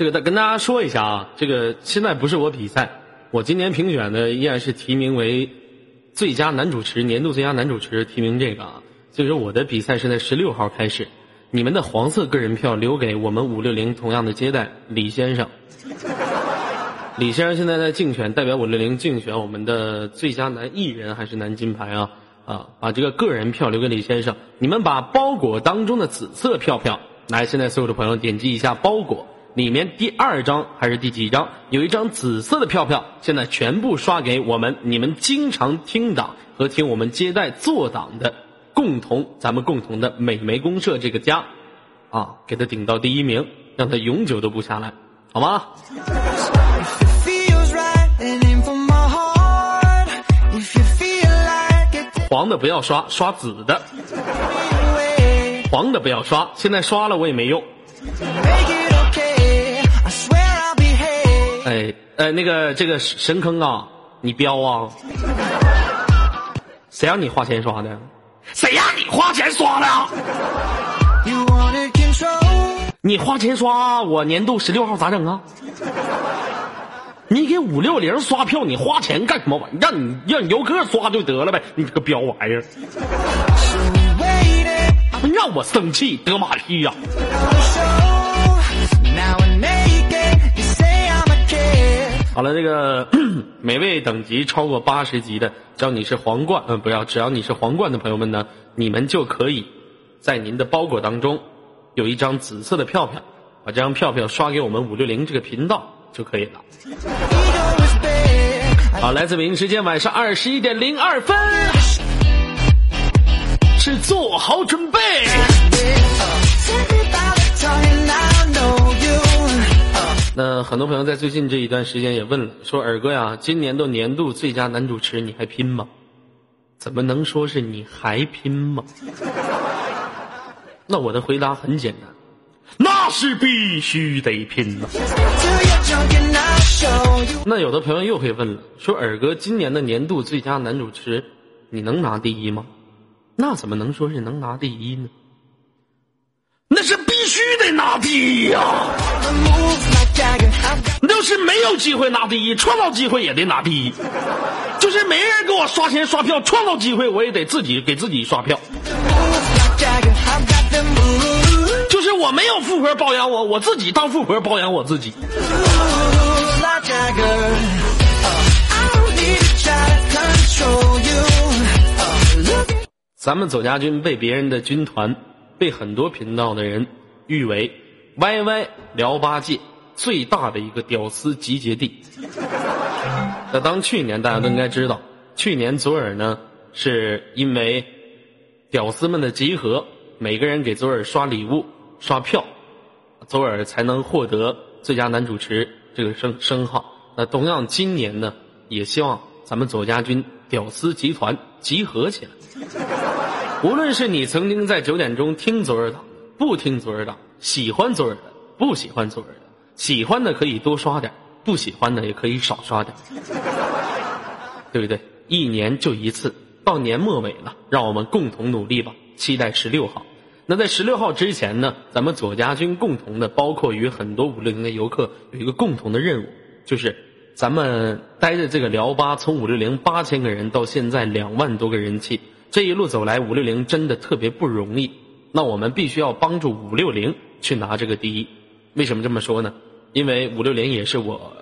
这个再跟大家说一下啊，这个现在不是我比赛，我今年评选的依然是提名为最佳男主持，年度最佳男主持提名这个啊。所以说我的比赛是在十六号开始，你们的黄色个人票留给我们五六零同样的接待李先生。李先生现在在竞选，代表五六零竞选我们的最佳男艺人还是男金牌啊啊！把这个个人票留给李先生。你们把包裹当中的紫色票票，来，现在所有的朋友点击一下包裹里面第二张还是第几张？有一张紫色的票票，现在全部刷给我们，你们经常听党和听我们接待做党的。共同，咱们共同的美眉公社这个家，啊，给他顶到第一名，让他永久都不下来，好吗？黄的不要刷，刷紫的。黄的不要刷，现在刷了我也没用。哎呃，那个这个神坑啊，你彪啊？谁让你花钱刷的？谁让你花钱刷的？你花钱刷我年度十六号咋整啊？你给五六零刷票，你花钱干什么玩意让你让游客刷就得了呗，你这个彪玩意儿，让我生气德玛西呀！好了，这个 每位等级超过八十级的，只要你是皇冠，嗯，不要，只要你是皇冠的朋友们呢，你们就可以在您的包裹当中有一张紫色的票票，把这张票票刷给我们五六零这个频道就可以了。好，来自北京时间晚上二十一点零二分，是做好准备。那很多朋友在最近这一段时间也问了，说尔哥呀，今年的年度最佳男主持你还拼吗？怎么能说是你还拼吗？那我的回答很简单，那是必须得拼呐。那有的朋友又会问了，说尔哥今年的年度最佳男主持，你能拿第一吗？那怎么能说是能拿第一呢？那是必须得拿第一呀！要是没有机会拿第一，创造机会也得拿第一。就是没人给我刷钱刷票，创造机会我也得自己给自己刷票。就是我没有富婆包养我，我自己当富婆包养我自己。咱们左家军被别人的军团。被很多频道的人誉为 YY 聊八戒最大的一个屌丝集结地。那当去年大家都应该知道，去年左耳呢是因为屌丝们的集合，每个人给左耳刷礼物、刷票，左耳才能获得最佳男主持这个声声号。那同样今年呢，也希望咱们左家军屌丝集团集合起来。无论是你曾经在九点钟听左耳党，不听左耳党，喜欢左耳的，不喜欢左耳，喜欢的可以多刷点，不喜欢的也可以少刷点，对不对？一年就一次，到年末尾了，让我们共同努力吧！期待十六号。那在十六号之前呢，咱们左家军共同的，包括与很多五六零的游客有一个共同的任务，就是咱们待的这个辽吧，从五六零八千个人到现在两万多个人气。这一路走来，五六零真的特别不容易。那我们必须要帮助五六零去拿这个第一。为什么这么说呢？因为五六零也是我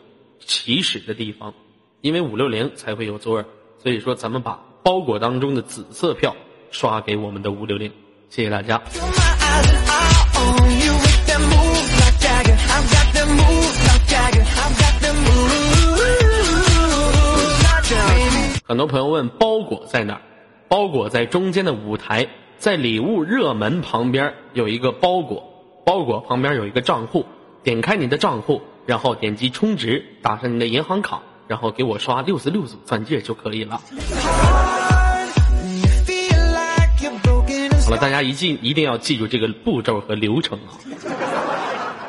起始的地方，因为五六零才会有左耳。所以说，咱们把包裹当中的紫色票刷给我们的五六零。谢谢大家。很多朋友问包裹在哪儿？包裹在中间的舞台，在礼物热门旁边有一个包裹，包裹旁边有一个账户，点开你的账户，然后点击充值，打上你的银行卡，然后给我刷六十六组钻戒就可以了。好了，大家一记一定要记住这个步骤和流程啊，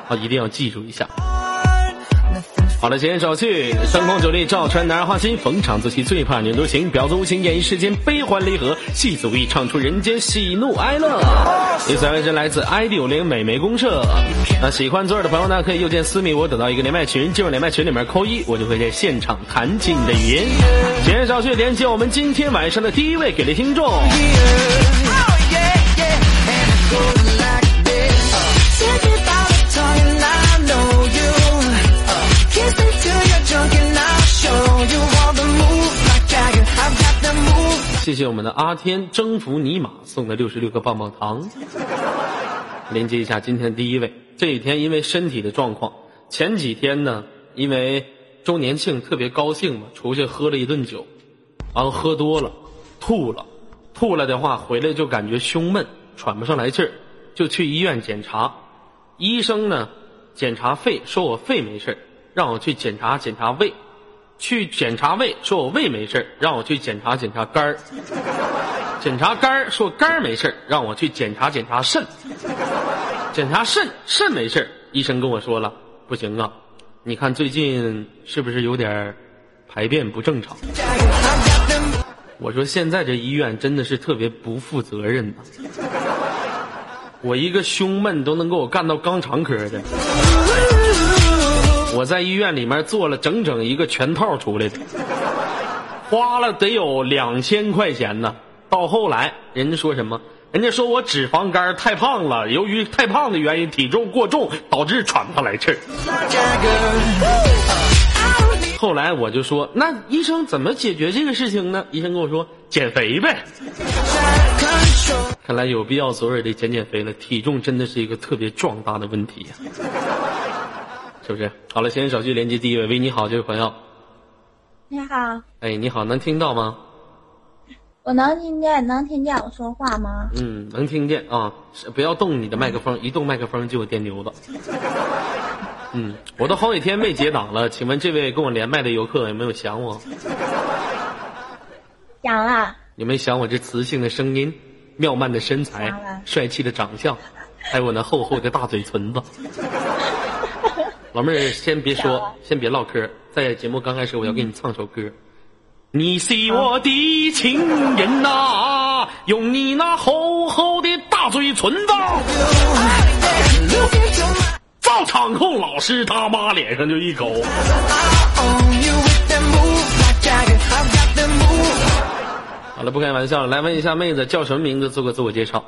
啊，一定要记住一下。好了，闲言少叙，灯红酒绿照穿男儿花心，逢场作戏最怕女人多情，婊子无情演绎世间悲欢离合，戏子无意唱出人间喜怒哀乐。第三位是来自 ID 五零美眉公社，那喜欢左耳的朋友呢，可以右键私密我，等到一个连麦群，进入连麦群里面扣一，我就会在现场弹起你的语音。闲言少叙，连接我们今天晚上的第一位给力听众。谢谢我们的阿天征服尼玛送的六十六个棒棒糖。连接一下今天第一位，这几天因为身体的状况，前几天呢，因为周年庆特别高兴嘛，出去喝了一顿酒，然后喝多了，吐了，吐了的话回来就感觉胸闷，喘不上来气儿，就去医院检查，医生呢检查肺说我肺没事儿，让我去检查检查胃。去检查胃，说我胃没事让我去检查检查肝儿；检查肝儿，说肝儿没事让我去检查检查肾；检查肾，肾没事医生跟我说了，不行啊，你看最近是不是有点排便不正常？我说现在这医院真的是特别不负责任呐！我一个胸闷都能给我干到肛肠科的。我在医院里面做了整整一个全套出来的，花了得有两千块钱呢。到后来，人家说什么？人家说我脂肪肝太胖了，由于太胖的原因，体重过重导致喘不上来气儿。后来我就说，那医生怎么解决这个事情呢？医生跟我说，减肥呗。看来有必要昨儿得减减肥了，体重真的是一个特别壮大的问题呀。是不是？好了，闲言少叙，连接第一位。喂，你好，这位朋友。你好。哎，你好，能听到吗？我能听见，能听见我说话吗？嗯，能听见啊。不要动你的麦克风，一动麦克风就有电牛子。嗯，我都好几天没接档了，请问这位跟我连麦的游客有没有想我？想了。有没有想我这磁性的声音、妙曼的身材、帅气的长相，还有我那厚厚的大嘴唇子？老妹儿，先别说，先别唠嗑。在节目刚开始，我要给你唱首歌。你是我的情人呐，用你那厚厚的大嘴唇子，照场控老师他妈脸上就一口。好了，不开玩笑了，来问一下妹子叫什么名字，做个自我介绍。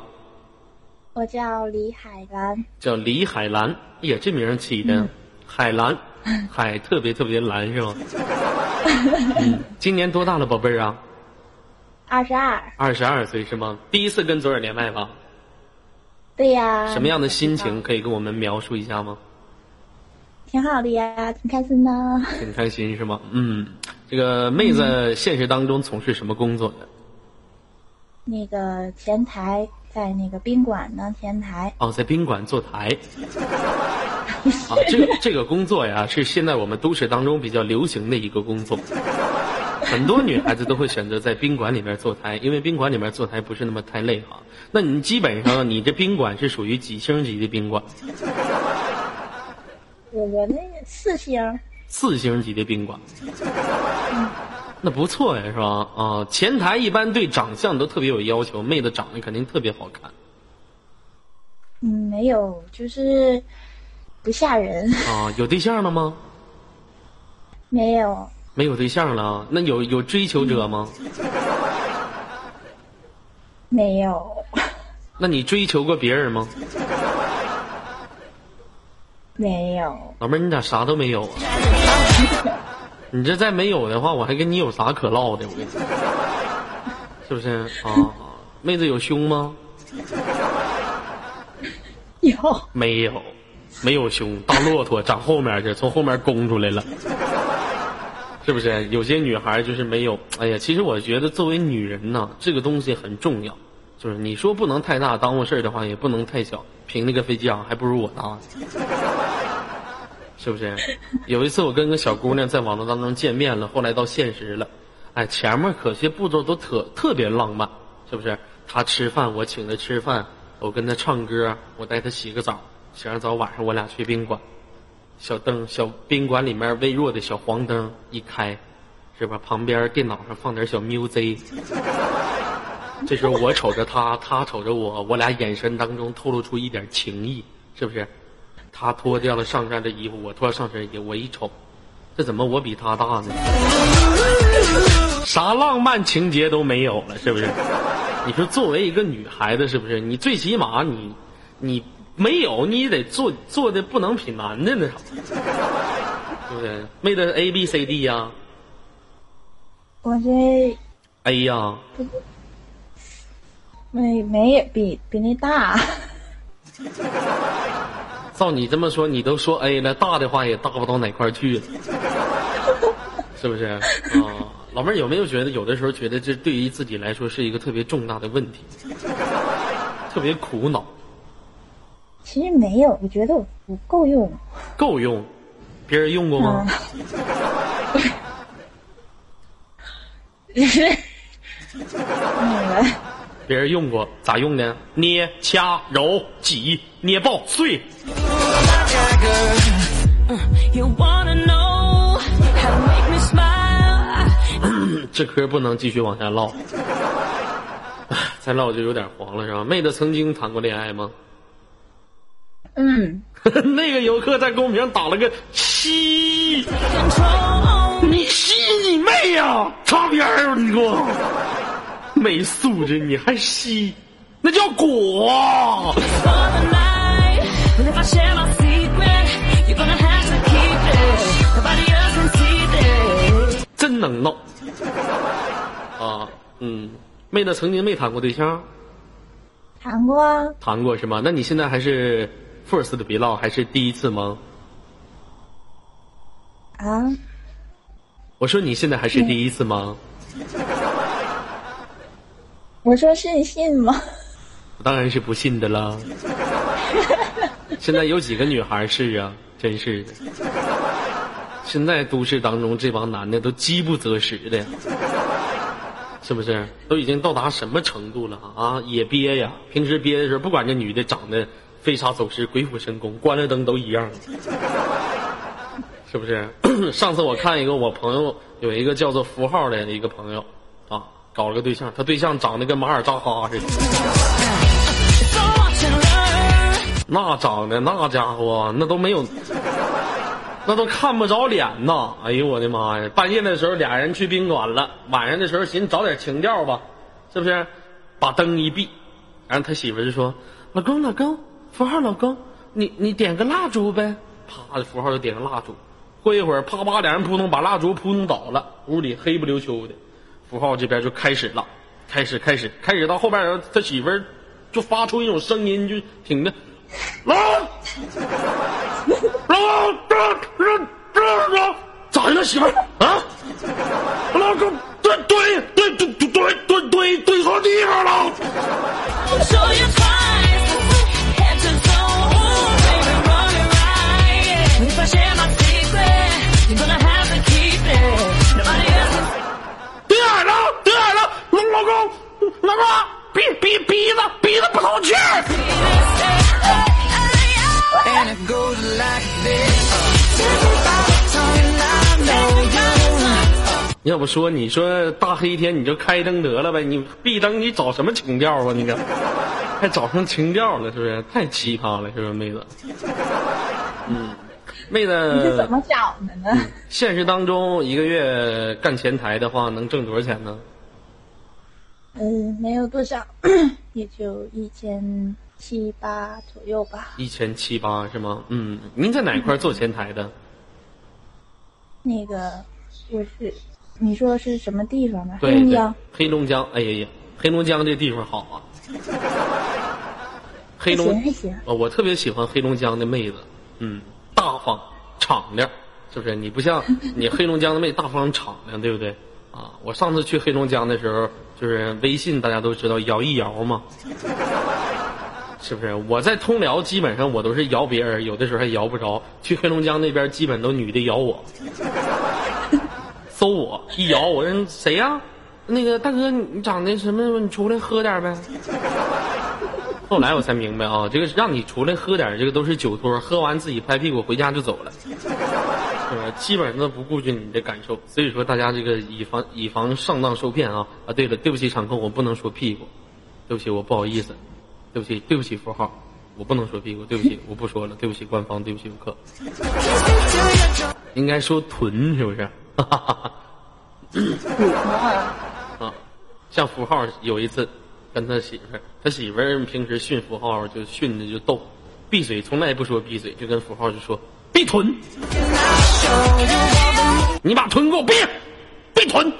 我叫李海兰。叫李海兰，哎呀，这名起的。海蓝，海特别特别蓝是吗？嗯，今年多大了，宝贝儿啊？二十二。二十二岁是吗？第一次跟左耳连麦吧？对呀。什么样的心情可以跟我们描述一下吗？挺好的呀，挺开心的。挺开心是吗？嗯，这个妹子现实当中从事什么工作的？那个前台，在那个宾馆呢，前台。哦，在宾馆坐台。啊，这个这个工作呀，是现在我们都市当中比较流行的一个工作，很多女孩子都会选择在宾馆里面坐台，因为宾馆里面坐台不是那么太累哈。那你基本上，你这宾馆是属于几星级的宾馆？我我那个四星。四星级的宾馆，那不错呀，是吧？啊，前台一般对长相都特别有要求，妹子长得肯定特别好看。嗯，没有，就是不吓人啊。有对象了吗？没有。没有对象了，那有有追求者吗？没有。那你追求过别人吗？没有。老妹儿，你咋啥都没有啊？你这再没有的话，我还跟你有啥可唠的？我跟你说，是不是啊？妹子有胸吗？有没有？没有胸，大骆驼长后面去，从后面攻出来了，是不是？有些女孩就是没有。哎呀，其实我觉得作为女人呢，这个东西很重要，就是你说不能太大耽误事儿的话，也不能太小。凭那个飞机啊，还不如我大，是不是？有一次我跟个小姑娘在网络当中见面了，后来到现实了，哎，前面可些步骤都特特别浪漫，是不是？她吃饭，我请她吃饭。我跟她唱歌，我带她洗个澡，洗完澡晚上我俩去宾馆，小灯，小宾馆里面微弱的小黄灯一开，是吧？旁边电脑上放点小 music。这时候我瞅着他，他瞅着我，我俩眼神当中透露出一点情意，是不是？他脱掉了上身的衣服，我脱了上身衣服，我一瞅，这怎么我比他大呢？啥浪漫情节都没有了，是不是？你说作为一个女孩子，是不是？你最起码你，你。没有，你也得做做的不能比男的那啥，对不对？妹子 A B C D 呀，我这 A 呀，没没比比那大。照你这么说，你都说 A 了，大的话也大不到哪块去了，是不是？啊，老妹儿有没有觉得有的时候觉得这对于自己来说是一个特别重大的问题，特别苦恼？其实没有，我觉得我不够用。够用，别人用过吗？别人用过，咋用的？捏、掐、揉、挤、捏爆、碎。这嗑不能继续往下唠，再唠就有点黄了，是吧？妹子曾经谈过恋爱吗？嗯，那个游客在公屏上打了个七，你吸你妹呀！擦边儿，你给我没素质，你还吸，那叫果。真能闹啊！嗯，妹子曾经没谈过对象，谈过啊，谈过是吗？那你现在还是？first 的别唠还是第一次吗？啊？我说你现在还是第一次吗？我说信信吗？当然是不信的啦。现在有几个女孩是啊？真是的。现在都市当中这帮男的都饥不择食的，是不是？都已经到达什么程度了啊？也憋呀！平时憋的时候，不管这女的长得。飞沙走石，鬼斧神工，关了灯都一样，是不是？上次我看一个，我朋友有一个叫做符号的一个朋友，啊，搞了个对象，他对象长得跟马尔扎哈似的，那长得那家伙那都没有，那都看不着脸呐！哎呦我的妈呀！半夜的时候俩人去宾馆了，晚上的时候寻思找点情调吧，是不是？把灯一闭，然后他媳妇就说：“老公，老公。”符号老公，你你点个蜡烛呗，啪，符号就点个蜡烛。过一会儿，啪啪，两人扑通把蜡烛扑通倒了，屋里黑不溜秋的。符号这边就开始了，开始开始开始到后边，他媳妇儿就发出一种声音，就挺的，老老这这这这咋的了，媳妇儿啊？老公，对对对对对对对对错地方了。不说你说大黑天你就开灯得了呗，你闭灯你找什么情调啊？你这 还找上情调了是不是？太奇葩了是不是，妹子？嗯。妹子，你是怎么找的呢？现实当中，一个月干前台的话，能挣多少钱呢？嗯，没有多少，也就一千七八左右吧。一千七八是吗？嗯，您在哪块做前台的？那个，我是，你说是什么地方呢？黑龙江。黑龙江，哎呀呀，黑龙江这地方好啊。黑龙，还行。哦，我特别喜欢黑龙江的妹子，嗯。大方敞亮，是不是？你不像 你黑龙江的妹大方敞亮，对不对？啊，我上次去黑龙江的时候，就是微信大家都知道摇一摇嘛，是不是？我在通辽基本上我都是摇别人，有的时候还摇不着。去黑龙江那边基本都女的摇我，搜我一摇，我说谁呀？那个大哥，你长得什么？你出来喝点呗。后来我才明白啊，这个让你出来喝点，这个都是酒托，喝完自己拍屁股回家就走了，是吧？基本上都不顾及你的感受。所以说，大家这个以防以防上当受骗啊啊！对了，对不起场控，我不能说屁股，对不起，我不好意思，对不起，对不起符号，我不能说屁股，对不起，我不说了，对不起官方，对不起游客，应该说臀是不是？哈哈哈哈啊，像符号有一次。跟他媳妇儿，他媳妇儿平时训符号就训的就逗，闭嘴从来不说闭嘴，就跟符号就说闭臀，你把臀给我闭，闭臀，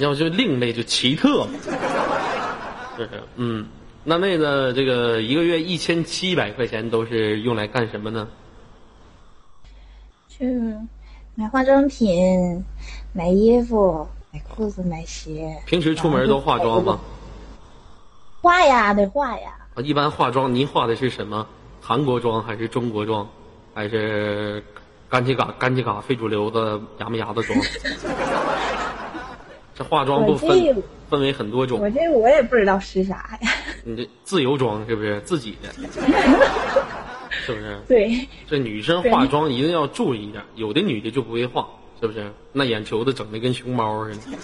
要就另类就奇特，是不是？嗯，那妹子这个一个月一千七百块钱都是用来干什么呢？去买化妆品。买衣服、买裤子、买鞋。平时出门都化妆吗？化呀，得化呀。啊一般化妆，您化的是什么？韩国妆还是中国妆，还是干起嘎干起嘎非主流的牙没牙的妆？这化妆不分分为很多种。我这我也不知道是啥呀。你这自由妆是不是自己的？是不是？对。这女生化妆一定要注意一点，有的女的就不会化。是不是？那眼球子整的跟熊猫似的。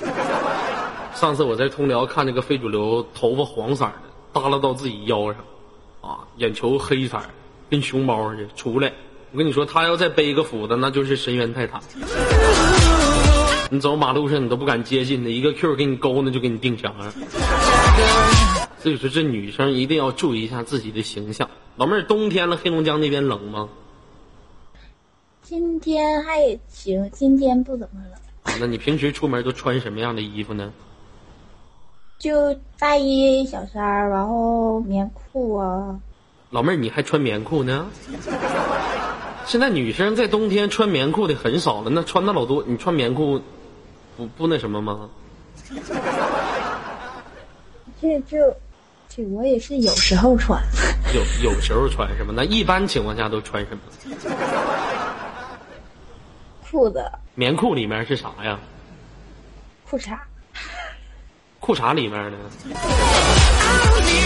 上次我在通辽看那个非主流，头发黄色的，耷拉到自己腰上，啊，眼球黑色，跟熊猫似的。出来，我跟你说，他要再背一个斧子，那就是神渊泰坦。你走马路上，你都不敢接近的，一个 Q 给你勾，那就给你定墙上。所以说，这女生一定要注意一下自己的形象。老妹儿，冬天了，黑龙江那边冷吗？今天还行，今天不怎么冷。啊，那你平时出门都穿什么样的衣服呢？就大衣、小衫儿，然后棉裤啊。老妹儿，你还穿棉裤呢？现在女生在冬天穿棉裤的很少了，那穿的老多。你穿棉裤，不不那什么吗？这就，这我也是有时候穿。有有时候穿什么？那一般情况下都穿什么？裤子，棉裤里面是啥呀？裤衩。裤衩里面呢？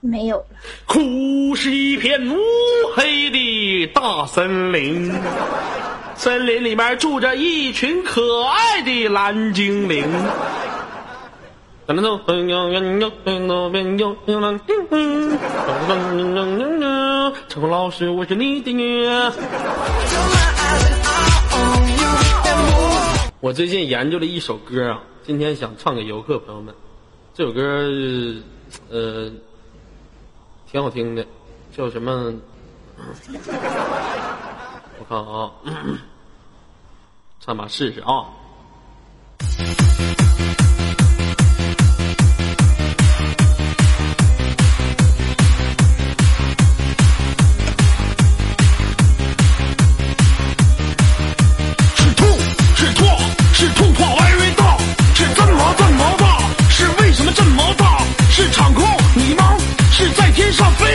没有了。哭是一片乌黑的大森林，森林里面住着一群可爱的蓝精灵。陈老师，我是你的女。我最近研究了一首歌啊，今天想唱给游客朋友们。这首歌呃挺好听的，叫什么？我看啊，上马试试啊。是兔是兔是吐泡 very 大是真毛怎么大是为什么这么大是场控你妈是在天上飞。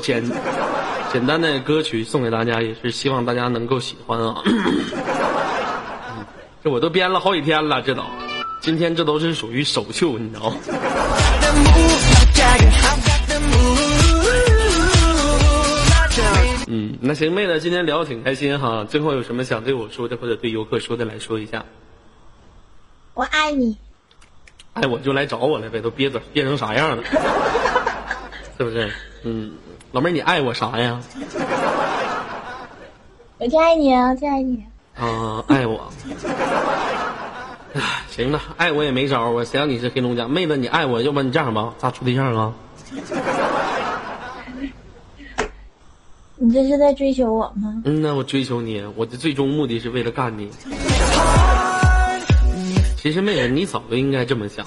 简简单的歌曲送给大家，也是希望大家能够喜欢啊！这我都编了好几天了，这都，今天这都是属于首秀，你知道吗？嗯，那行，妹子，今天聊的挺开心哈。最后有什么想对我说的，或者对游客说的，来说一下。我爱你。爱我就来找我来呗，都憋着憋成啥样了？是不是？嗯。老妹儿，你爱我啥呀？我就爱你啊，就爱你。啊，爱我。行了，爱我也没招啊，谁让你是黑龙江妹子？你爱我，要不然你这样吧，咱处对象啊？你这是在追求我吗？嗯那，我追求你，我的最终目的是为了干你。其实妹子，你早就应该这么想。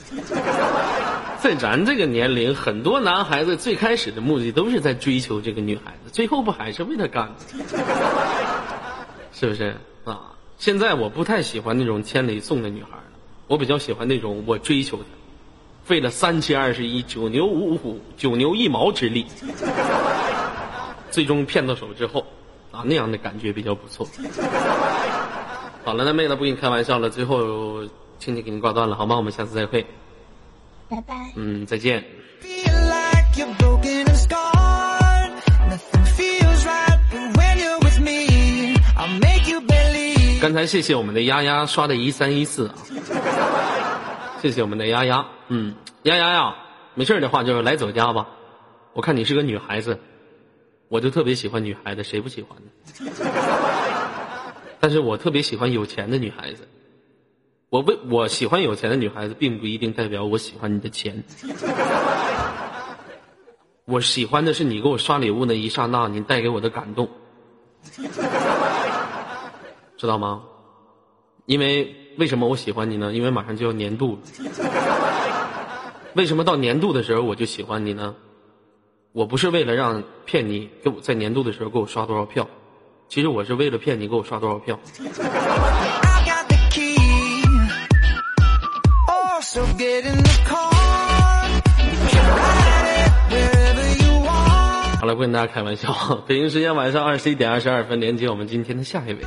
在咱这个年龄，很多男孩子最开始的目的都是在追求这个女孩子，最后不还是为她干的？是不是啊？现在我不太喜欢那种千里送的女孩了，我比较喜欢那种我追求她，费了三七二十一，九牛五虎，九牛一毛之力，最终骗到手之后，啊，那样的感觉比较不错。好了，那妹子不跟你开玩笑了，最后亲戚给你挂断了，好吗？我们下次再会。拜拜。嗯再见。刚才谢谢我们的丫丫刷的一三一四啊。谢谢我们的丫丫。嗯丫丫呀没事的话就来走家吧。我看你是个女孩子我就特别喜欢女孩子谁不喜欢呢？但是我特别喜欢有钱的女孩子。我为我喜欢有钱的女孩子，并不一定代表我喜欢你的钱。我喜欢的是你给我刷礼物那一刹那，你带给我的感动。知道吗？因为为什么我喜欢你呢？因为马上就要年度了。为什么到年度的时候我就喜欢你呢？我不是为了让骗你给我在年度的时候给我刷多少票，其实我是为了骗你给我刷多少票。好了，不跟大家开玩笑。北京时间晚上二十一点二十二分，连接我们今天的下一位。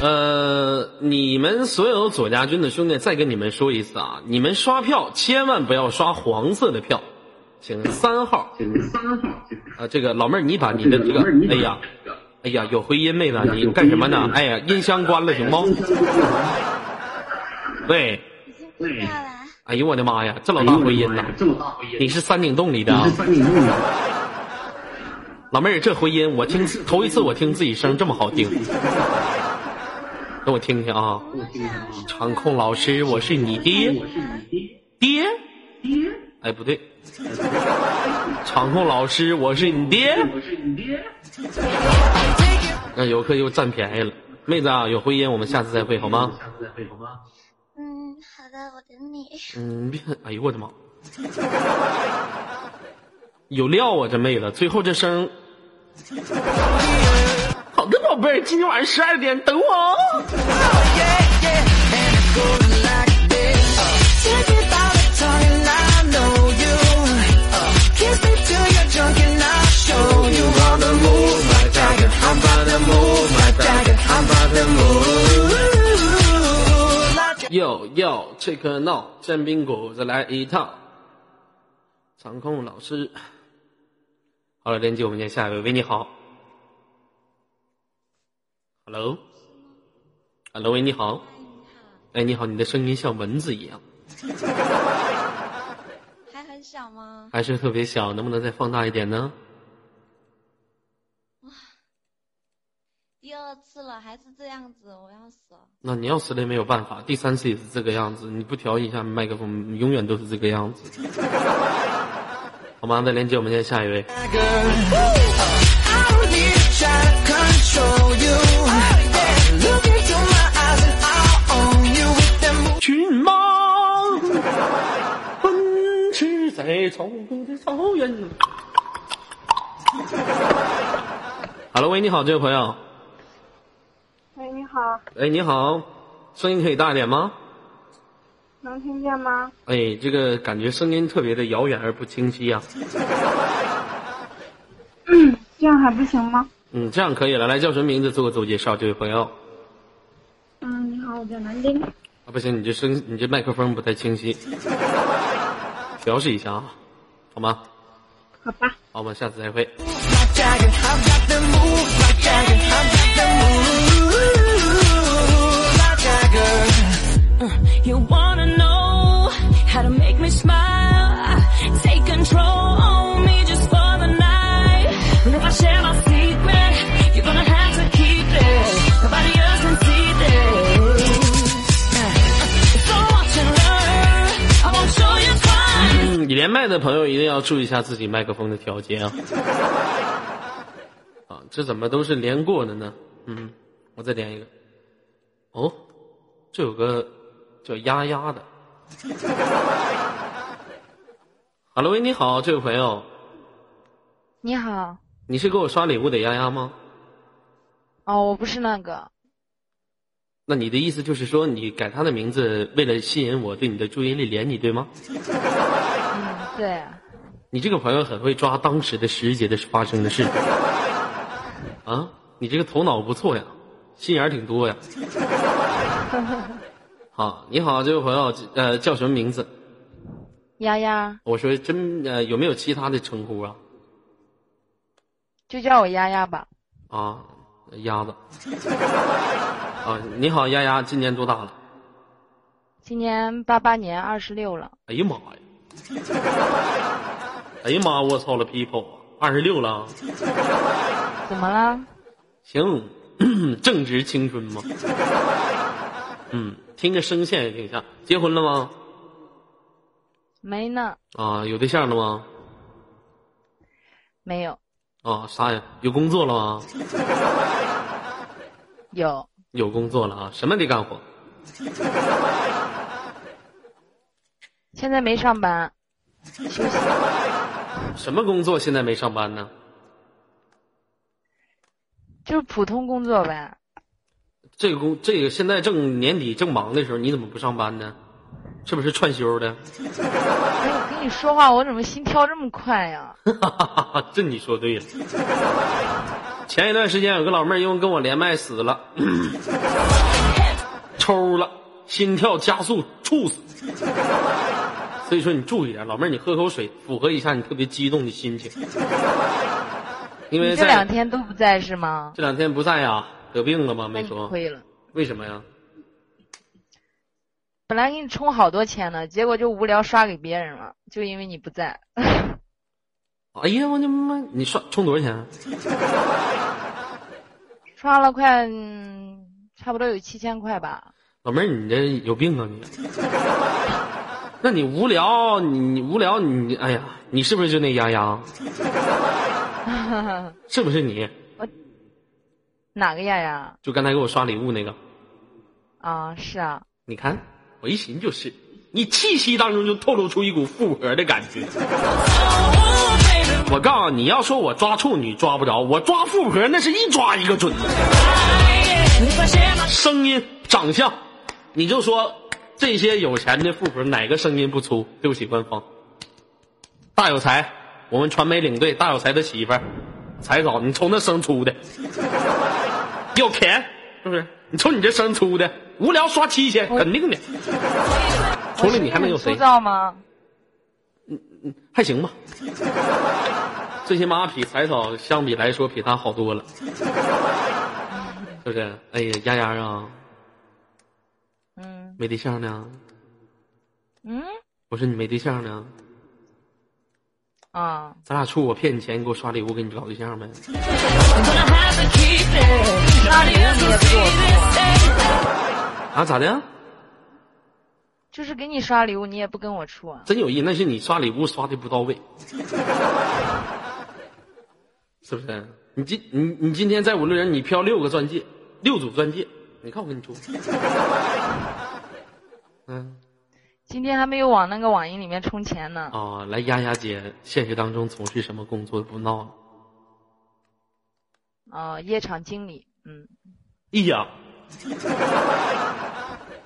呃，你们所有左家军的兄弟，再跟你们说一次啊！你们刷票千万不要刷黄色的票，请三号，请三号啊！这个老妹儿，你把你的这个，哎呀。哎呀，有回音，妹子，你干什么呢？哎呀，音箱关了行不？喂。哎呦我的妈呀，这老大回音呐！你是山顶洞里的啊？老妹儿，这回音我听头一次，我听自己声这么好听。等我听听啊！场控老师，我是你爹爹，爹，哎不对，场控老师，我是你爹，我是你爹那游客又占便宜了。妹子啊，有回音，我们下次再会好吗？嗯，好的，我等你。嗯，别，哎呦我的妈！有料啊，这妹子，最后这声。好的，宝贝儿，今天晚上十二点等我哦。哟哟，check now，煎饼果子来一套。场控老师，好了，连接我们今天下一位，喂，你好。Hello，Hello，喂，你好。哎，你好，你的声音像蚊子一样？还是特别小，能不能再放大一点呢？哇第二次了，还是这样子，我要死了。那你要死了也没有办法，第三次也是这个样子，你不调一下麦克风，永远都是这个样子。好吗？再连接我们今天下一位。在草原的草原。Hello，喂，你好，这位朋友。喂，你好，哎，你好，声音可以大一点吗？能听见吗？哎，这个感觉声音特别的遥远而不清晰呀、嗯这样还不行吗？嗯，这样可以了。来，叫什么名字？做个自我介绍，这位朋友。嗯，你好，我叫南丁。啊，不行，你这声，你这麦克风不太清晰，调试一下啊，好吗？好吧，好，我们下次再会。I've got the moves like Jagger. I've got the moves like Jagger. You wanna know how to make me smile? 连麦的朋友一定要注意一下自己麦克风的调节啊！啊，这怎么都是连过的呢？嗯，我再连一个。哦，这有个叫丫丫的。哈喽喂，你好，这位朋友，你好，你是给我刷礼物的丫丫吗？哦，我不是那个，那你的意思就是说，你改他的名字，为了吸引我对你的注意力，连你对吗？嗯，对，你这个朋友很会抓当时的时节的发生的事情啊！你这个头脑不错呀，心眼儿挺多呀。好，你好，这位朋友，呃，叫什么名字？丫丫，我说真呃，有没有其他的称呼啊？就叫我丫丫吧。啊，鸭子。啊，你好，丫丫，今年多大了？今年八八年，二十六了。哎呀妈呀！哎呀妈，我操了 people，二十六了，怎么了？行，正值青春嘛。嗯，听着声线也挺像。结婚了吗？没呢，啊，有对象了吗？没有，啊，啥呀？有工作了吗？有有工作了啊，什么得干活？现在没上班，休息。什么工作现在没上班呢？就是普通工作呗。这个工，这个现在正年底正忙的时候，你怎么不上班呢？是不是串休的？哎，我跟你说话，我怎么心跳这么快呀？这你说对了。前一段时间有个老妹儿因为跟我连麦死了，抽了，心跳加速，猝死。所以说你注意点，老妹儿，你喝口水，符合一下你特别激动的心情。因为这两天都不在是吗？这两天不在呀，得病了吗？没说。亏了。为什么呀？本来给你充好多钱呢，结果就无聊刷给别人了，就因为你不在。哎呀，我的妈！你刷充多少钱啊？刷了快，嗯差不多有七千块吧。老妹儿，你这有病啊你！那你无聊，你你无聊，你哎呀，你是不是就那丫丫？是不是你？哪个丫丫？就刚才给我刷礼物那个？啊，是啊，你看，我一寻就是，你气息当中就透露出一股复合的感觉。我告诉你，你要说我抓处女抓不着，我抓富婆那是一抓一个准。声音、长相，你就说这些有钱的富婆哪个声音不粗？对不起，官方。大有才，我们传媒领队大有才的媳妇儿，才嫂，你瞅那声粗的，有钱是不是？你瞅你这声粗的，无聊刷七千，肯定的。除了你还能有谁知道吗？嗯嗯？还行吧，最起码比彩草相比来说比他好多了，是不是？哎呀，丫丫啊，嗯没对象呢？嗯我说你没对象呢，啊，咱俩处我骗你钱，你给我刷礼物给你搞对象呗？刷礼物你也不给我出，啊，咋的？就是给你刷礼物你也不跟我处啊？真有意，那是你刷礼物刷的不到位，是不是？你今你你今天在五六人，你飘六个钻戒，六组钻戒，你看我给你出。嗯今天还没有往那个网银里面充钱呢。哦，来丫丫姐，现实当中从事什么工作？不闹了。哦，夜场经理，嗯，哎呀，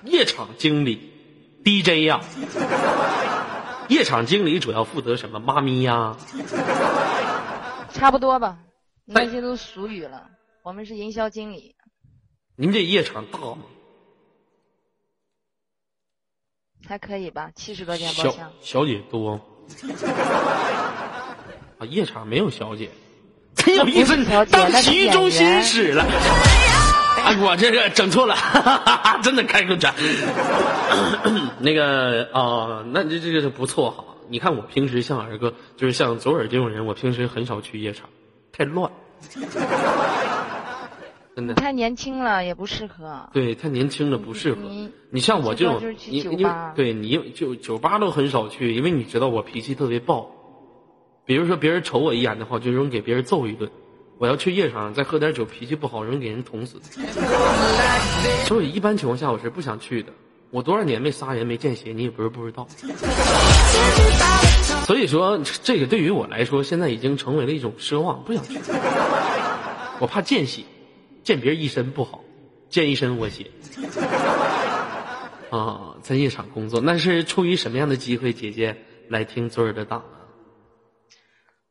夜场经理，DJ 呀、夜场经理主要负责什么？妈咪呀，差不多吧，哎那些都俗语了。我们是营销经理，您这夜场大吗？还可以吧，七十多间包小厢。小姐多？啊，夜场没有小姐，真有意思，当洗浴中心使了。哎，我这个整错了，真的开个展。那个啊、那这这个是不错哈。你看我平时像儿哥，就是像左耳这种人，我平时很少去夜场，太乱，真的。太年轻了，也不适合。对，太年轻了不适合。你你像我这种你因为酒吧对你就酒吧都很少去，因为你知道我脾气特别暴。比如说别人瞅我一眼的话，就容易给别人揍一顿。我要去夜场再喝点酒，脾气不好，容易给人捅死。所以一般情况下我是不想去的。我多少年没杀人没见血，你也不是不知道。所以说，这个对于我来说，现在已经成为了一种奢望，不想去。我怕见血，见别人一身不好，见一身我血。啊，在夜场工作，那是出于什么样的机会？姐姐来听昨儿的档啊？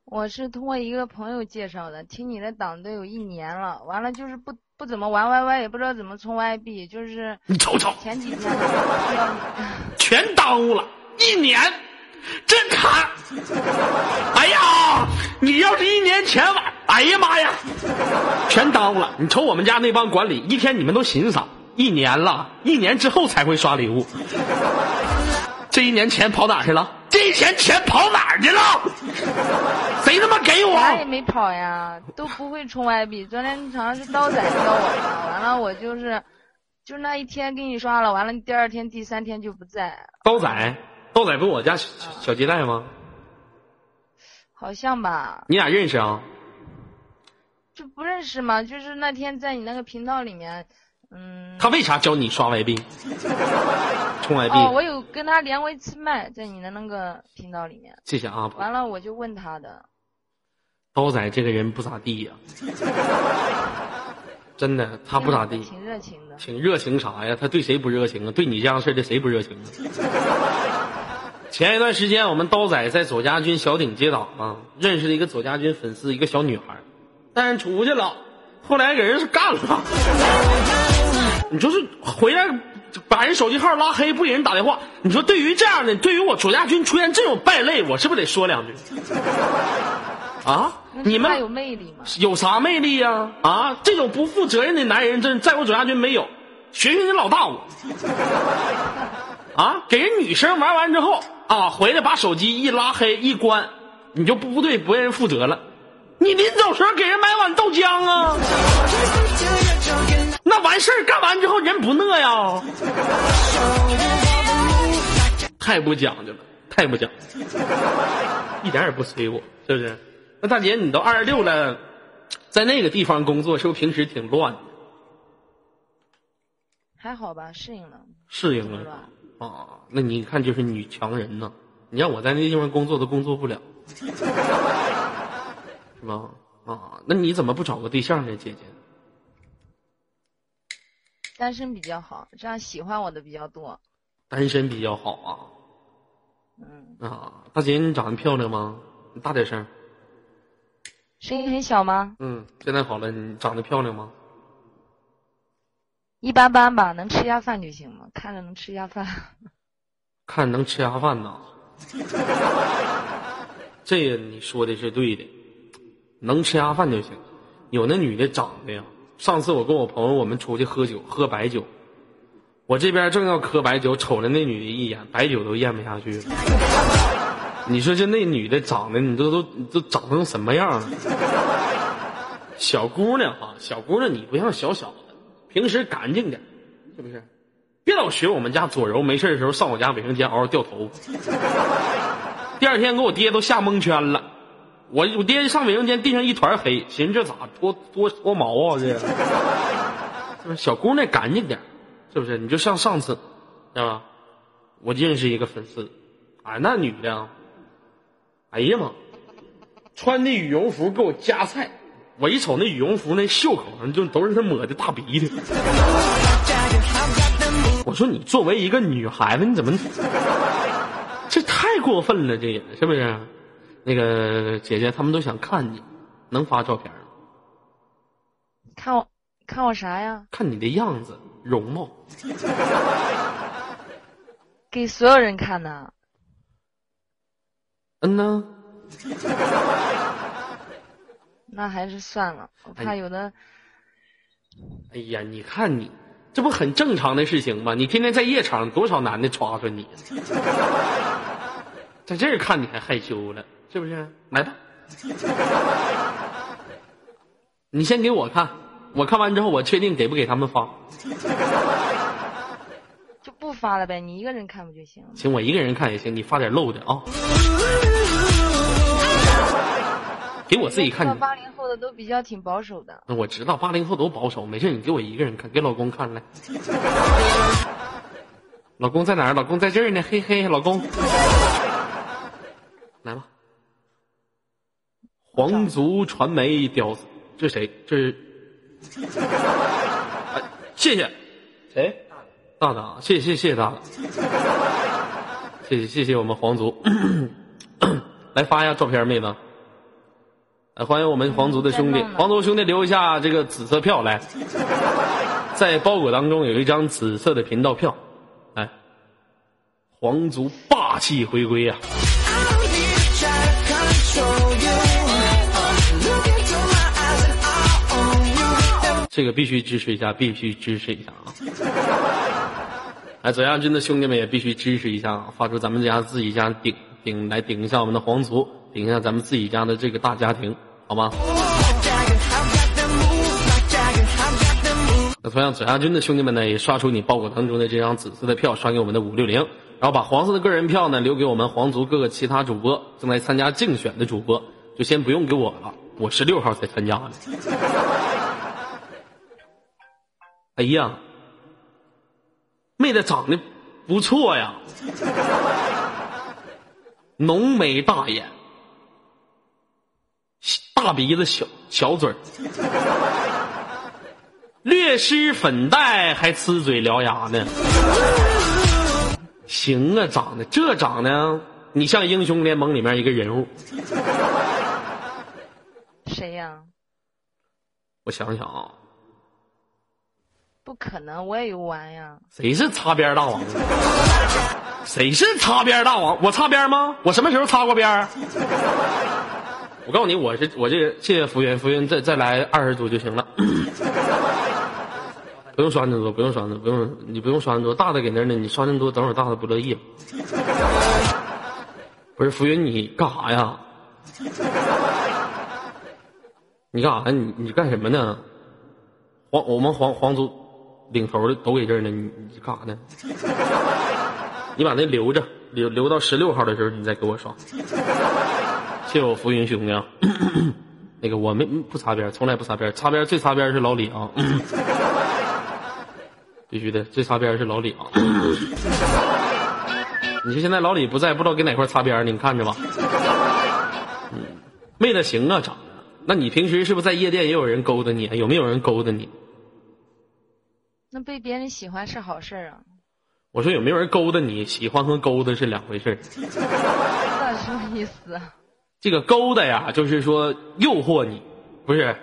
我是通过一个朋友介绍的，听你的档都有一年了，完了就是不不怎么玩 YY，也不知道怎么充 YB，就是你瞅瞅，前几天 全耽误了一年，真惨！哎呀，你要是一年前玩，哎呀妈呀，全耽误了。你瞅我们家那帮管理，一天你们都寻思啥？一年了，一年之后才会刷礼物。这一年钱跑哪去了？这一年钱跑哪儿去了？谁他妈给我？哪也没跑呀，都不会充 YB。昨天好像是刀仔教我的，完了我就是，就那一天给你刷了，完了第二天、第三天就不在，刀仔，刀仔不我家小小接待吗？好像吧，你俩认识啊？就不认识嘛。就是那天在你那个频道里面，嗯，他为啥教你刷 YB？充 YB？、哦，我有跟他连过一次麦，在你的那个频道里面，谢谢啊，完了我就问他的，刀仔这个人不咋地呀、真的，他不咋地，挺热情的。挺热情啥呀？他对谁不热情啊？对你这样式的谁不热情啊？前一段时间，我们刀仔在左家军小顶接档啊，认识了一个左家军粉丝，一个小女孩，带人出去了，后来给人是干了。你说是回来把人手机号拉黑，不给人打电话？你说对于这样的，对于我左家军出现这种败类，我是不是得说两句？啊，你们他有魅力吗？有啥魅力呀、啊？这种不负责任的男人，真在我左家军没有。学学你老大我，啊，给人女生玩完之后啊，回来把手机一拉黑一关，你就不不对不为人负责了。你临走时候给人买碗豆浆啊，那完事儿干完之后人不乐呀，太不讲究了，太不讲究，一点也不催我，是不是？那大姐，你都二十六了，在那个地方工作，是不是平时挺乱的？还好吧，适应了。适应了啊？那你看，就是女强人呢！你让我在那地方工作都工作不了，是吧？啊，那你怎么不找个对象呢，姐姐？单身比较好，这样喜欢我的比较多。单身比较好啊。嗯，啊，大姐，你长得漂亮吗？你大点声。声音很小吗？嗯，现在好了，你长得漂亮吗？一般般吧，能吃下饭就行了，看着能吃下饭。看能吃下饭呐。这个你说的是对的，能吃下饭就行。有那女的长得呀，上次我跟我朋友我们出去喝酒，喝白酒，我这边正要喝白酒，瞅着那女的一眼，白酒都咽不下去了。你说这那女的长得，你都都都长成什么样了？小姑娘啊，小姑娘，你不像小小的，平时干净点，是不是？别老学我们家左柔，没事的时候上我家卫生间嗷嗷掉头。第二天给我爹都吓蒙圈了，我我爹上卫生间地上一团黑，寻思这咋脱脱脱毛啊这？小姑娘干净点，是不是？你就像上次，知道吧？我认识一个粉丝，哎，那女的，哎呀妈，穿的羽绒服给我夹菜，我一瞅那羽绒服那袖口上就都是她抹的大鼻涕。我说你作为一个女孩子，你怎么 这太过分了？这也是不是？那个姐姐他们都想看你，能发照片吗？看我，看我啥呀？看你的样子、容貌。给所有人看呢。嗯呢，那还是算了，我怕有的。哎呀，你看你，这不很正常的事情吗？你天天在夜场，多少男的抓抓你，在这儿看你还害羞了，是不是？来吧，你先给我看，我看完之后，我确定给不给他们发。就不发了呗，你一个人看不就行了？行，我一个人看也行，你发点漏的啊。给我自己看。八零后的都比较挺保守的。我知道八零后都保守，没事，你给我一个人看，给老公看来。老公在哪儿？老公在这儿呢，嘿嘿，老公，来吧。皇族传媒屌丝，这谁？这是，哎，谢谢，谁？大大，谢谢谢谢大大，谢谢谢谢我们皇族，来发一下照片，妹子。来，欢迎我们皇族的兄弟，皇族兄弟留一下这个紫色票来，在包裹当中有一张紫色的频道票，来，皇族霸气回归呀、这个必须支持一下，必须支持一下啊！哎，左亚军的兄弟们也必须支持一下啊！发出咱们家自己家顶顶来顶一下我们的皇族，顶一下咱们自己家的这个大家庭，好吗？那同样，左亚军的兄弟们呢，也刷出你包裹当中的这张紫色的票，刷给我们的五六零，然后把黄色的个人票呢留给我们皇族各个其他主播，正在参加竞选的主播，就先不用给我了，我十六号才参加的。哎呀，妹子长得不错呀，浓眉大眼，大鼻子小小嘴儿。略施粉黛，还呲嘴獠牙呢。行啊，长得这长得，你像英雄联盟里面一个人物。谁呀？我想想啊，不可能，我也有玩呀。谁是擦边大王啊？谁是擦边大王？我擦边吗？我什么时候擦过边？我告诉你，我是我这个，谢谢浮云，浮云再再来二十组就行了。不用刷那么多，不用刷那么多，不用你不用刷那么多，大的给那呢，你刷那么多，等会儿大的不乐意了。不是浮云，你干啥呀？你干啥？你你干什么呢？皇我们皇皇族领头的都给这儿呢，你你干啥呢？你把那留着，留留到十六号的时候你再给我刷。谢谢我浮云兄弟啊，那个我没不擦边，从来不擦边，擦边最擦边是老李啊，必须的，最擦边是老李啊。你说现在老李不在，不知道给哪块擦边呢？你看着吧。妹子行啊，长得。那你平时是不是在夜店也有人勾搭你？有没有人勾搭你？那被别人喜欢是好事儿啊，我说有没有人勾搭你？喜欢和勾搭是两回事儿。这什么意思啊？这个勾搭呀，就是说诱惑你，不是，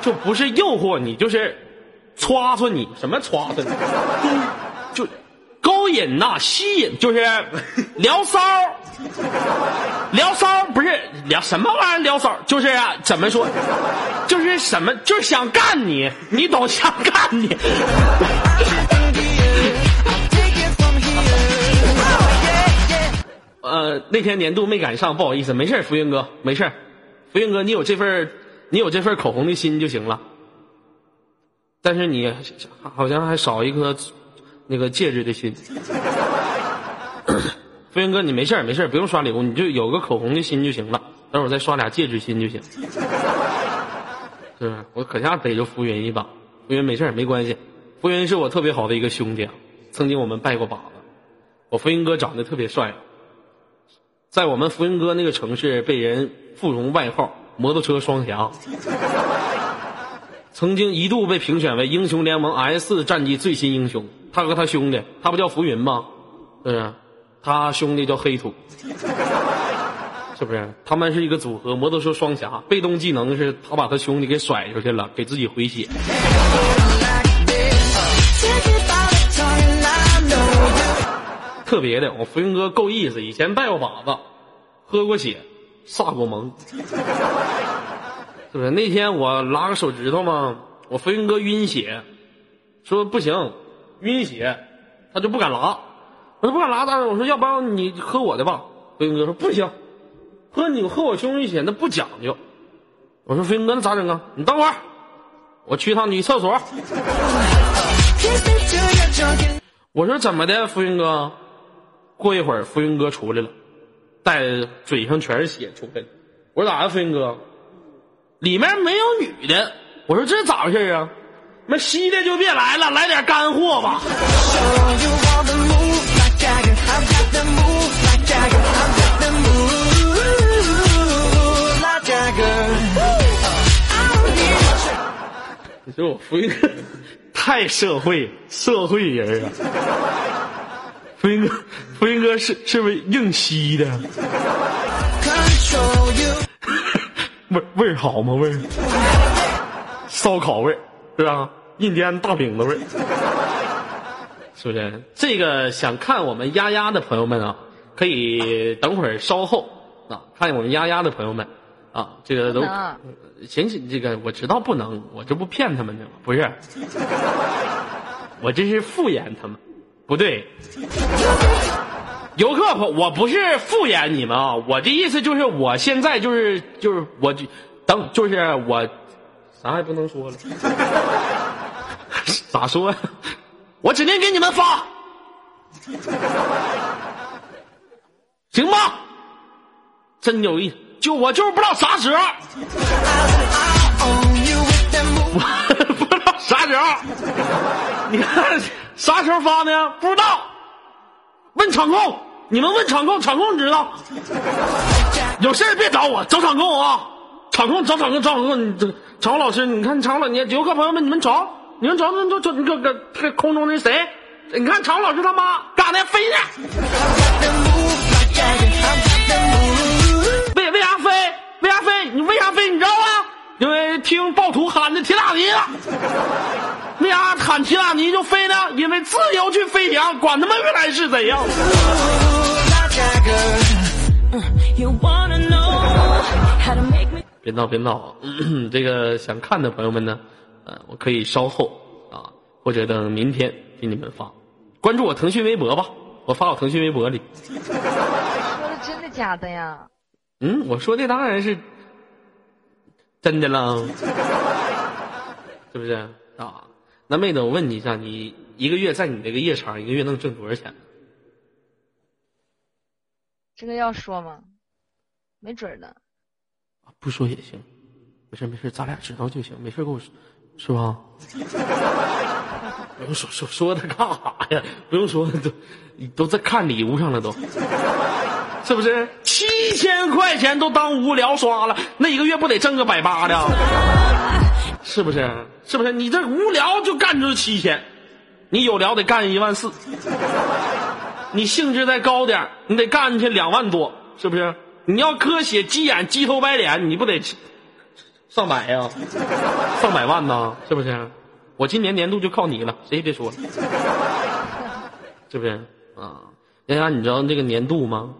就不是诱惑你，就是歘歘你，什么歘歘你，就勾引呐、吸引，就是聊骚儿，聊骚不是聊什么玩意儿聊骚，就是啊，怎么说，就是什么，就是想干你，你懂想干你。呃，那天年度没赶上，不好意思，没事浮，云哥，没事浮，云哥，你有这份你有这份口红的心就行了。但是你好像还少一颗那个戒指的心。浮云哥，你没事儿没事儿，不用刷礼物，你就有个口红的心就行了。等会儿再刷俩戒指心就行，是不是？我可下逮着浮云一把，浮云没事儿没关系，浮云是我特别好的一个兄弟，曾经我们拜过把子。我浮云哥长得特别帅，在我们浮云哥那个城市被人附庸外号“摩托车双侠”，曾经一度被评选为英雄联盟 S 战绩最新英雄。他和他兄弟，他不叫浮云吗？是不是？他兄弟叫黑土，是不是？他们是一个组合，摩托车双侠。被动技能是他把他兄弟给甩出去了，给自己回血。特别的，我福云哥够意思，以前拜过把子，喝过血，撒过萌，是不是？那天我拉个手指头嘛，我福云哥晕血，说不行，晕血，他就不敢拉，我说不敢拉，大人，我说要不然你喝我的吧。飞云哥说不行，喝你喝我兄弟血那不讲究。我说飞云哥那咋整啊？你等会儿，我去趟女厕所。我说怎么的，浮云哥？过一会儿，浮云哥出来了，带嘴上全是血出来了。我说咋的，飞云哥？里面没有女的。我说这咋回事啊？那稀的就别来了，来点干货吧。你说我福音哥太社会社会人啊！福音哥，福音哥是是不是硬吸的.味味儿好吗？味儿，烧烤味儿是吧？印第安大饼子味儿，是不是？这个想看我们丫丫的朋友们啊，可以等会儿稍后啊，看我们丫丫的朋友们啊，这个都行行，这个我知道不能，我这不骗他们的吗？不是，我这是敷衍他们，不对。游客朋，我不是敷衍你们啊，我的意思就是我现在就是就是我就等就是我啥也不能说了，咋说呀？我指定给你们发，行吗？真有意思，就我就是不知道啥时候，我不知道啥时候。你看啥时候发的？不知道。问场控，你们问场控，场控知道。有事别找我，找场控啊！场控找场控，找场控。你这场控老师，你看场控老，你游客朋友们，你们找，你们找，找找找，你这个这空中的谁？你看场控老师他妈干的飞呢 the move. 为为啥飞？为啥飞？你为啥飞？你知道吗？因为听暴徒喊的铁打泥了。为啥喊铁打泥就飞呢？因为自由去飞翔，管他妈未来是怎样。别闹别闹，这个想看的朋友们呢，呃，我可以稍后啊，或者等明天给你们发。关注我腾讯微博吧，我发我腾讯微博里。说的真的假的呀？嗯，我说的当然是真的了，是不是啊？那妹子，我问你一下，你一个月在你这个夜场，一个月能挣多少钱？这个要说吗？没准儿的。不说也行，没事没事，咱俩知道就行，没事跟我说，是吧？不用说说说他干啥呀？不用说，都都在看礼物上了都，是不是？七千块钱都当无聊刷了，那一个月不得挣个百八的？是不是？是不是？你这无聊就干出七千，你有聊得干一万四，你兴致再高点你得干去两万多，是不是？你要科血鸡眼鸡头白脸，你不得上百呀、上百万呐，是不是？我今年年度就靠你了，谁也别说了，是不是？啊，丫丫，你知道这个年度吗？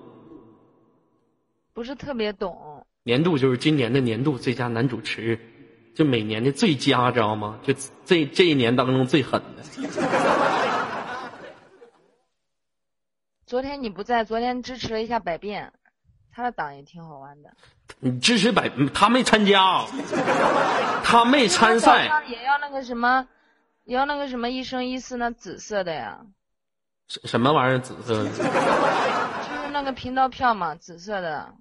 不是特别懂，年度就是今年的年度最佳男主持，就每年的最佳，知道吗？就这这一年当中最狠的。昨天你不在，昨天支持了一下百变，他的档也挺好玩的。你支持百，他没参加，他没参赛，也要那个什么，也要那个什么一生一世那紫色的呀，什什么玩意儿？紫色的？就是那个频道票嘛，紫色的。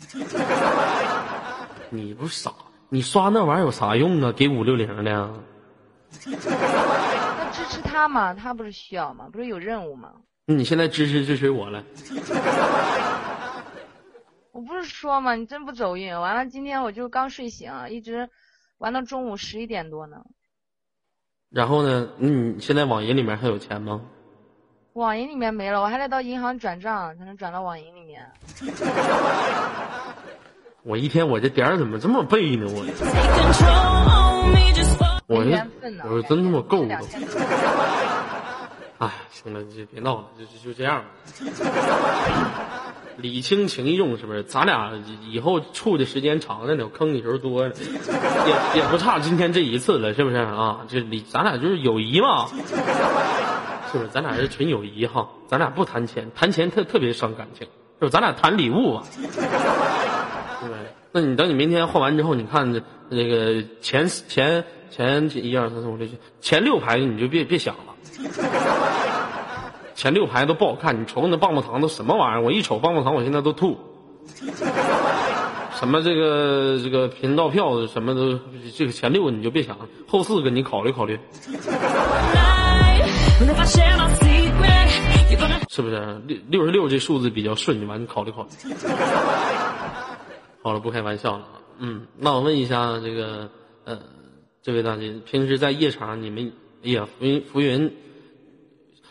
你不是傻？你刷那玩意儿有啥用啊？给五六零的？那支持他嘛，他不是需要嘛，不是有任务嘛？你现在支持支持我了？我不是说嘛，你真不走运。完了，今天我就刚睡醒，一直玩到中午十一点多呢。然后呢？嗯你现在网银里面还有钱吗？网银里面没了，我还得到银行转账才能转到网银里面。我一天我这点儿怎么这么背呢？我我我说真他妈够了哎，行了，就别闹了，就就就这样吧。礼轻情意重，是不是？咱俩以后处的时间长了呢，坑你时候多了，也也不差今天这一次了，是不是啊？这礼，咱俩就是友谊嘛，是不是？咱俩是纯友谊哈，咱俩不谈钱，谈钱特特别伤感情，是不是？咱俩谈礼物啊，对不对？那你等你明天换完之后，你看这那个前前前一二三四五六七前六排你就别别想了。前六排都不好看，你瞅那棒棒糖都什么玩意儿？我一瞅棒棒糖，我现在都吐。什么这个这个频道票什么都，这个前六个你就别想了，后四个你考虑考虑，是不是？六六十六这数字比较顺，你完你考虑考虑。好了，不开玩笑了。嗯，那我问一下这个呃，这位大姐，平时在夜场你们，哎呀，浮云浮云，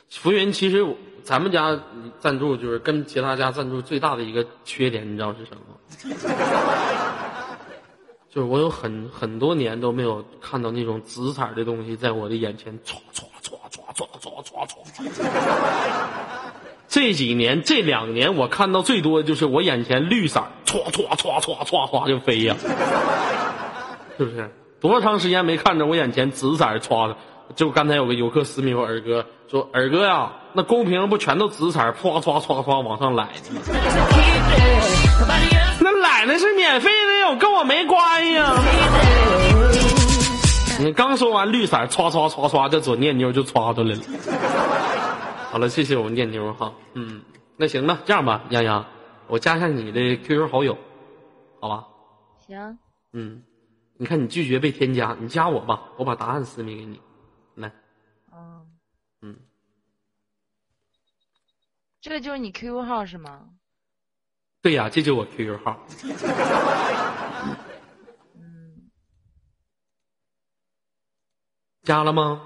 浮云，其实我咱们家赞助就是跟其他家赞助最大的一个缺点，你知道是什么吗？就是我有很很多年都没有看到那种紫色的东西在我的眼前唰唰唰唰唰唰唰唰。这几年这两年我看到最多的就是我眼前绿色，唰唰唰唰唰唰就飞呀，是不是？多长时间没看着我眼前紫色唰的？就刚才有个游客私密我二哥说：“二哥呀，那公屏不全都紫色，唰唰唰唰往上来的 那来的是免费的哟，跟我没关系啊。你刚说完绿色，唰唰唰唰，这左念妞就唰出来了。好了，谢谢我们念妞哈，嗯，那行吧，这样吧，洋洋，我加上你的 QQ 好友，好吧？行，嗯，你看你拒绝被添加，你加我吧，我把答案私密给你，来，嗯，嗯，这个就是你 QQ 号是吗？对呀，这就是我 QQ 号，嗯，加了吗？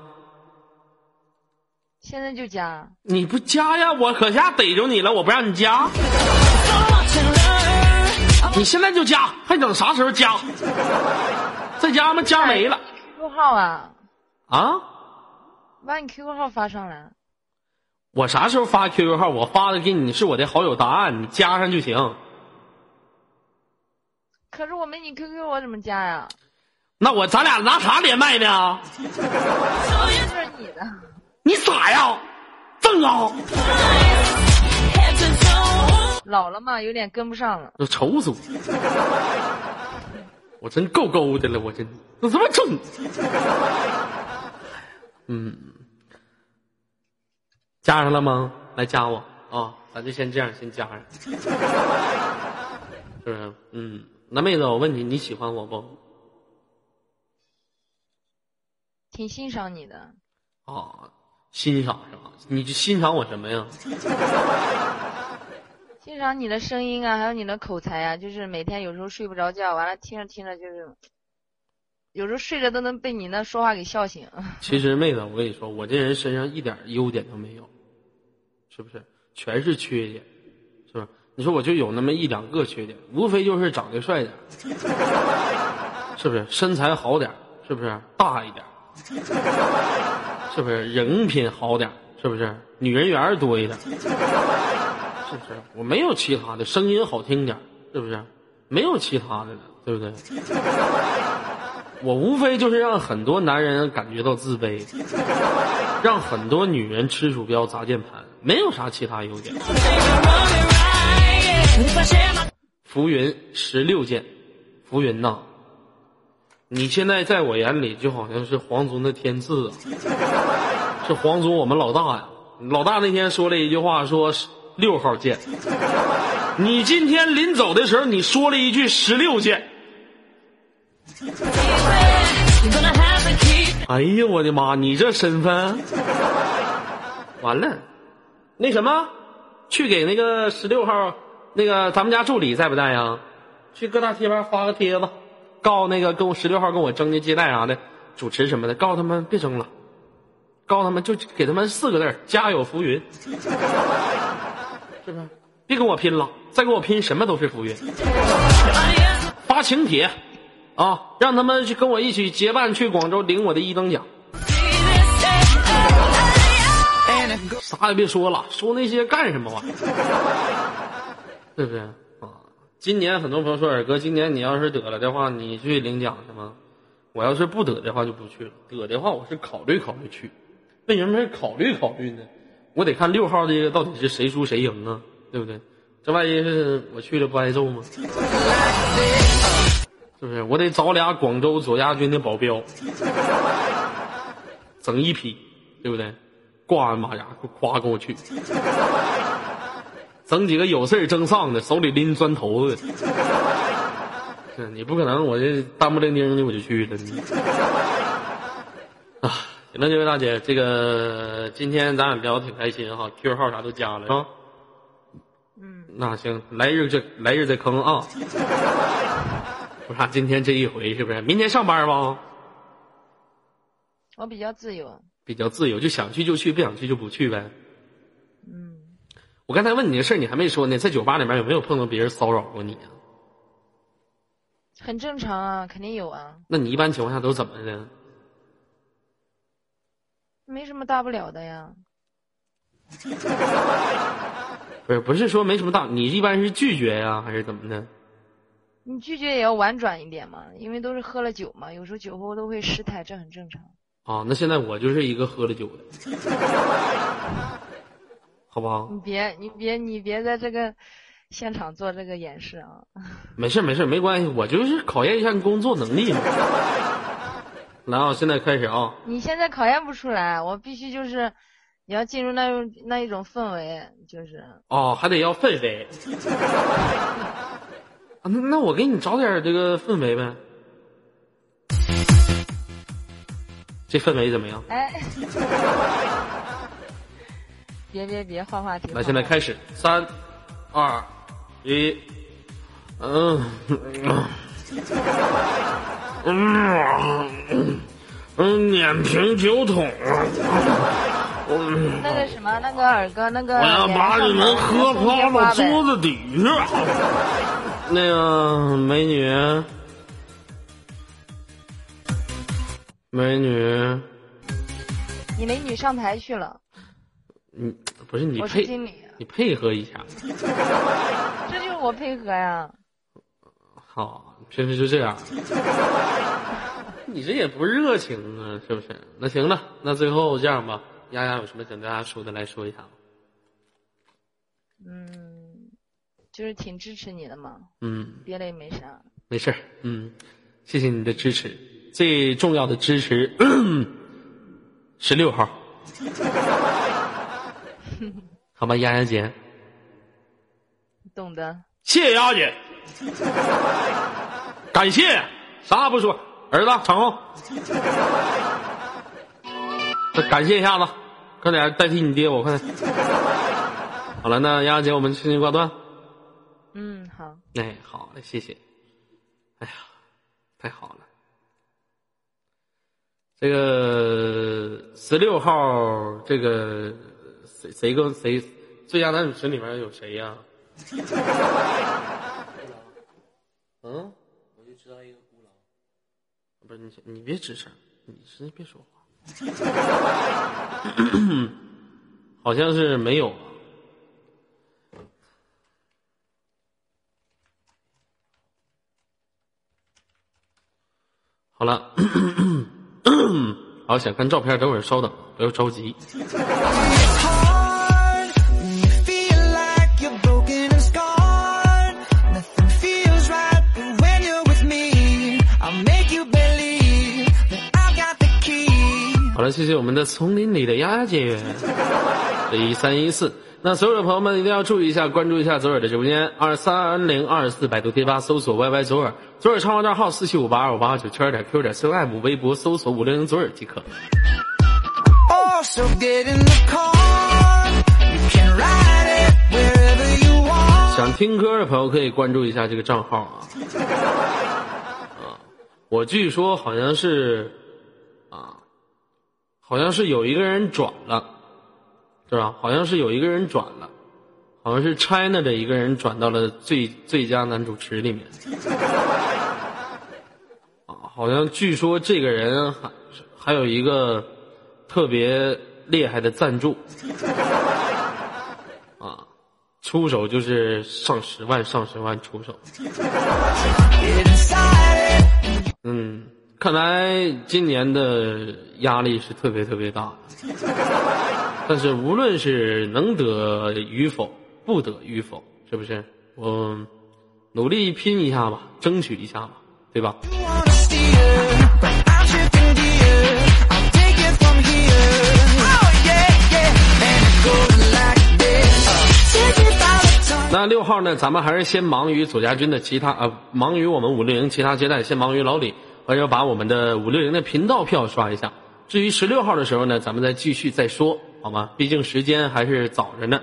现在就加。你不加呀，我可下逮着你了，我不让你加。你现在就加，还等啥时候加？再加吗？加没了 QQ 号啊，啊！把你 QQ 号发上来。我啥时候发 QQ 号？我发的给你是我的好友答案，你加上就行。可是我没你 QQ，我怎么加呀？那我咱俩拿啥连麦呢？你的。你傻呀？老了嘛，有点跟不上了。都愁死我！我真够勾的了，我真那怎么整？嗯，加上了吗？来加我啊！咱就先这样，先加上，是不是？嗯，那妹子，我问你，你喜欢我不？挺欣赏你的，啊，欣赏是吧？你就欣赏我什么呀？欣赏你的声音啊，还有你的口才啊，就是每天有时候睡不着觉，完了听着听着就是，有时候睡着都能被你那说话给笑醒。其实妹子，我跟你说，我这人身上一点优点都没有，是不是？全是缺点，是吧？你说我就有那么一两个缺点，无非就是长得帅点，是不是？身材好点，是不是？大一点，是不是？人品好点，是不是？女人缘多一点，是不是？我没有其他的，声音好听点，是不是？没有其他的了，对不对？我无非就是让很多男人感觉到自卑，让很多女人吃鼠标砸键盘，没有啥其他优点。浮云十六剑，浮云呐，你现在在我眼里就好像是皇族的天赐啊，是皇族我们老大呀。老大那天说了一句话，说六号剑。你今天临走的时候，你说了一句十六件。哎呀，我的妈！你这身份，完了，那什么，去给那个十六号，那个咱们家助理在不在呀？去各大贴吧发个帖子，告那个跟我十六号跟我争的接待啥的，主持什么的，告诉他们别争了，告诉他们就给他们四个字：家有浮云，是不是？别跟我拼了，再跟我拼什么都是浮云。发请帖啊，让他们去跟我一起结伴去广州领我的一等奖。啥也别说了，说那些干什么玩意儿？是不是啊？今年很多朋友说，二哥，今年你要是得了的话，你去领奖去吗？我要是不得的话，就不去了；得的话，我是考虑考虑去。为什么是考虑考虑呢？我得看六号这个到底是谁输谁赢啊，对不对？这万一是我去了不挨揍吗？是不是？我得找俩广州左家军的保镖，整一批，对不对？挂完马甲，夸跟我去，整几个有事儿争上的，手里拎砖头子的，是你不可能，我这单不伶仃的我就去了。啊，行了，这位大姐，这个今天咱俩聊的挺开心哈，QQ 号啥都加了啊。嗯，那行，来日就来日再坑啊。今天这一回是不是？明天上班吗？我比较自由。比较自由，就想去就去，不想去就不去呗。嗯，我刚才问你的事儿，你还没说呢，在酒吧里面有没有碰到别人骚扰过你啊？很正常啊，肯定有啊，那你一般情况下都怎么的？没什么大不了的呀。不是不是说没什么大，你一般是拒绝呀，还是怎么的？你拒绝也要婉转一点嘛，因为都是喝了酒嘛，有时候酒后都会失态，这很正常。啊，那现在我就是一个喝了酒的，好不好？你别你别你别在这个现场做这个演示啊！没事没事没关系，我就是考验一下你工作能力嘛。来啊，现在开始啊！你现在考验不出来，我必须就是你要进入那种那一种氛围，就是哦，还得要氛围。啊，那那我给你找点这个氛围呗。这氛围怎么样？哎，别别别换话题。那现在开始，三、二、一，嗯嗯嗯，碾平酒桶。嗯，那个什么，那个二哥，那个我要把你们喝趴到桌子。子底下。那个美女，美女，你美女上台去了，你不是你我是配经理，你配合一下。这就是我配合呀。好，平时就这样。你这也不热情啊，是不是？那行了，那最后这样吧，丫丫有什么想跟大家说的，来说一下。嗯，就是挺支持你的嘛，嗯，别的也没啥。没事儿，嗯，谢谢你的支持，最重要的支持，十六号，好吧，丫丫姐，懂得。谢谢丫丫姐，感谢，啥也不说，儿子场后，再感谢一下子，快点代替你爹我，快点。好了，那丫丫姐，我们轻轻挂断。嗯，好，哎，好嘞，谢谢。哎呀，太好了。这个十六号，这个谁谁跟谁最佳男主持里面有谁呀、嗯，我就知道一个孤狼。不是你，你别吱声，你是别说话。好像是没有好了，好想看照片，等会儿稍等，不要着急。好了，谢谢我们的丛林里的丫丫姐，这一三一四。那所有的朋友们一定要注意一下，关注一下左耳的直播间，二三零二四，百度贴吧搜索 YY 左耳，左耳超话账号四七五八二五八九圈点 Q 点 CM，微博搜索五零零左耳即可。Oh. 想听歌的朋友可以关注一下这个账号啊。啊，我据说好像是啊，好像是有一个人转了，是吧？好像是有一个人转了，好像是 China 的一个人转到了最最佳男主持里面。啊，好像据说这个人还还有一个特别厉害的赞助。啊，出手就是上十万，上十万出手。嗯，看来今年的压力是特别特别大的。但是无论是能得与否，不得与否，是不是？我努力拼一下吧，争取一下吧，对吧？那六号呢？咱们还是先忙于左家军的其他呃，忙于我们五六零其他接待，先忙于老李。或者把我们的五六零的频道票刷一下。至于十六号的时候呢，咱们再继续再说，好吗？毕竟时间还是早着呢，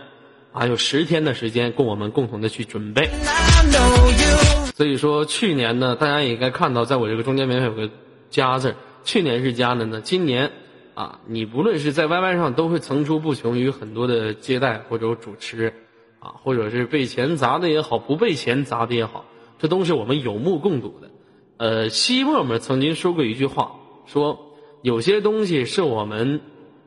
还有十天的时间供我们共同的去准备。所以说，去年呢，大家也应该看到，在我这个中间名有个“加”字，去年是加的呢，今年啊，你不论是在 YY 上，都会层出不穷于很多的接待或者主持啊，或者是被钱砸的也好，不被钱砸的也好，这都是我们有目共睹的。呃，西沫沫曾经说过一句话，说有些东西是我们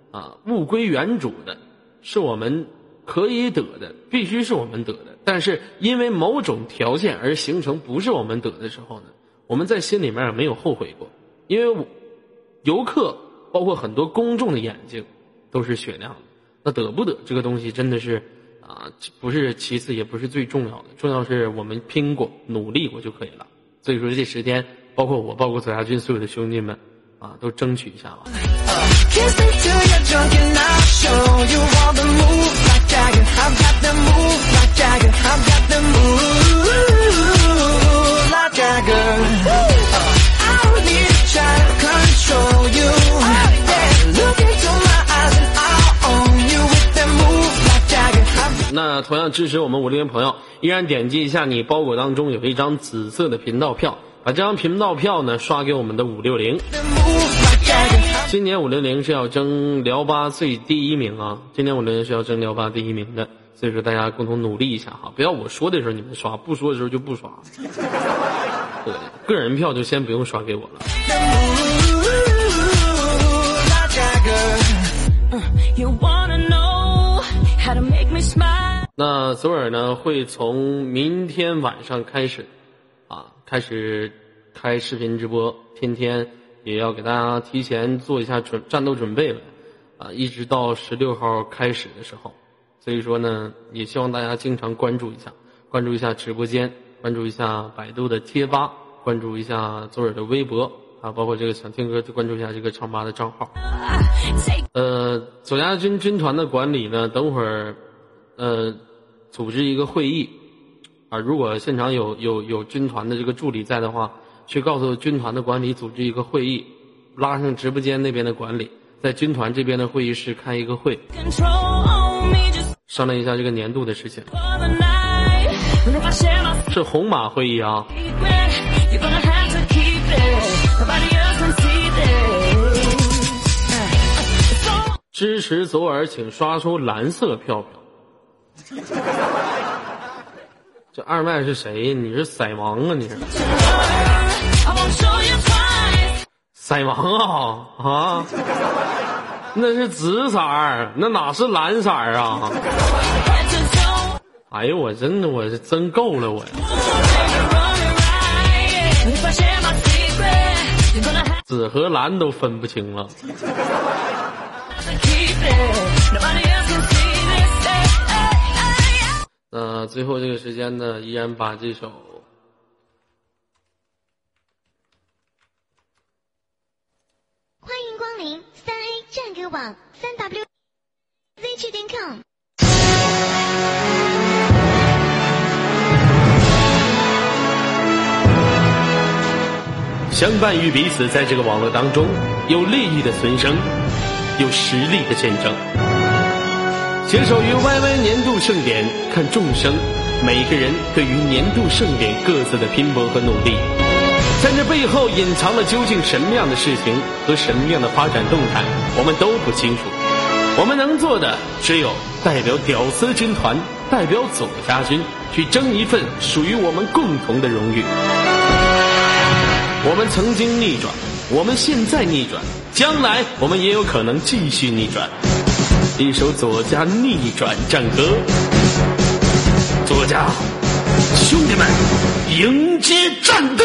啊物归原主的，是我们可以得的，必须是我们得的。但是因为某种条件而形成不是我们得的时候呢，我们在心里面也没有后悔过，因为游客包括很多公众的眼睛都是雪亮的。那得不得这个东西真的是啊，不是其次，也不是最重要的，重要是我们拼过、努力过就可以了。所以说这十天，包括我，包括左家军所有的兄弟们啊，都争取一下吧。Kiss me till you're drunk and I'll show you all the moves like Jagger. I've got the moves like Jagger. I've got the moves like Jagger. I don't need to try to control you. 那同样支持我们五六零朋友，依然点击一下你包裹当中有一张紫色的频道票，把这张频道票呢刷给我们的五六零。今年五六零是要争辽八最第一名啊！今年五六零是要争辽八第一名的，所以说大家共同努力一下哈，不要我说的时候你们刷，不说的时候就不刷。对，个人票就先不用刷给我了。You wanna know 那左耳呢会从明天晚上开始，啊，开始开视频直播，天天也要给大家提前做一下准战斗准备了，啊，一直到十六号开始的时候，所以说呢，也希望大家经常关注一下，关注一下直播间，关注一下百度的贴吧，关注一下左耳的微博。啊，包括这个想听歌就关注一下这个唱吧的账号。呃，左家军军团的管理呢，等会儿，呃，组织一个会议，啊，如果现场有有有军团的这个助理在的话，去告诉军团的管理组织一个会议，拉上直播间那边的管理，在军团这边的会议室开一个会商量一下这个年度的事情是红马会议啊。支持左耳请刷出蓝色票这二麦是谁？你是色盲啊你是。色盲啊啊？那是紫色那哪是蓝色啊？哎呦我真的我是真够了我紫和蓝都分不清了。那最后这个时间呢，依然把这首欢迎光临三 A 战歌网三 W Z 趣点 com。相伴于彼此，在这个网络当中，有利益的存生，有实力的见证。携手于 YY 年度盛典，看众生，每个人对于年度盛典各自的拼搏和努力，在这背后隐藏了究竟什么样的事情和什么样的发展动态，我们都不清楚。我们能做的只有代表屌丝军团，代表左家军，去争一份属于我们共同的荣誉。我们曾经逆转，我们现在逆转，将来我们也有可能继续逆转。一首左家逆转战歌，左家兄弟们，迎接战斗！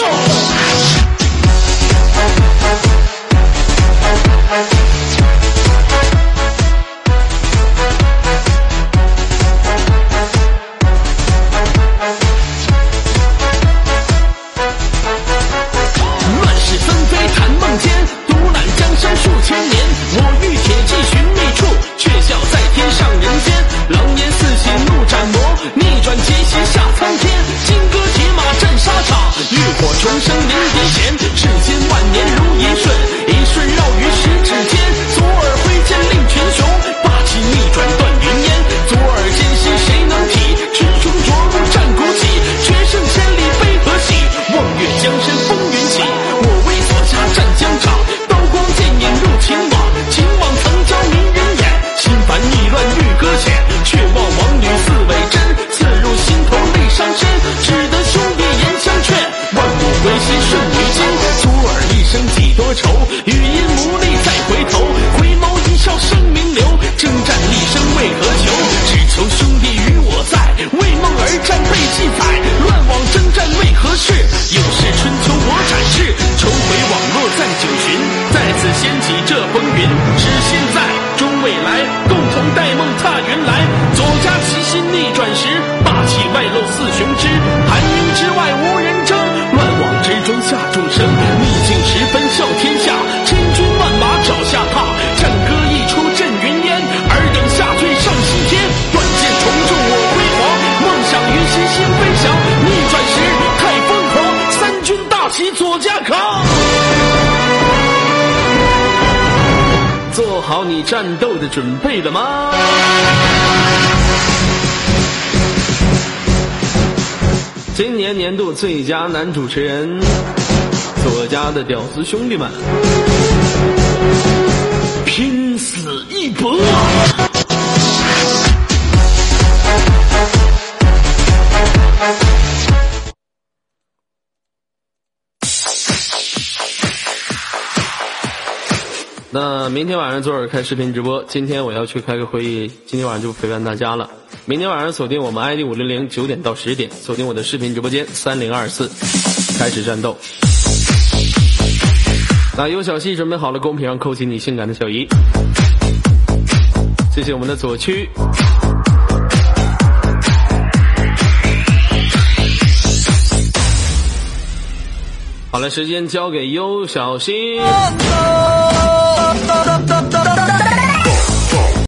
战斗的准备了吗？今年年度最佳男主持人，作家的屌丝兄弟们，拼死一搏！明天晚上左耳开视频直播今天我要去开个会议今天晚上就陪伴大家了。明天晚上锁定我们 id 五零零九点到十点锁定我的视频直播间三零二四开始战斗。那有小西准备好了公屏上扣起你性感的小姨。谢谢我们的左区。好了时间交给优小西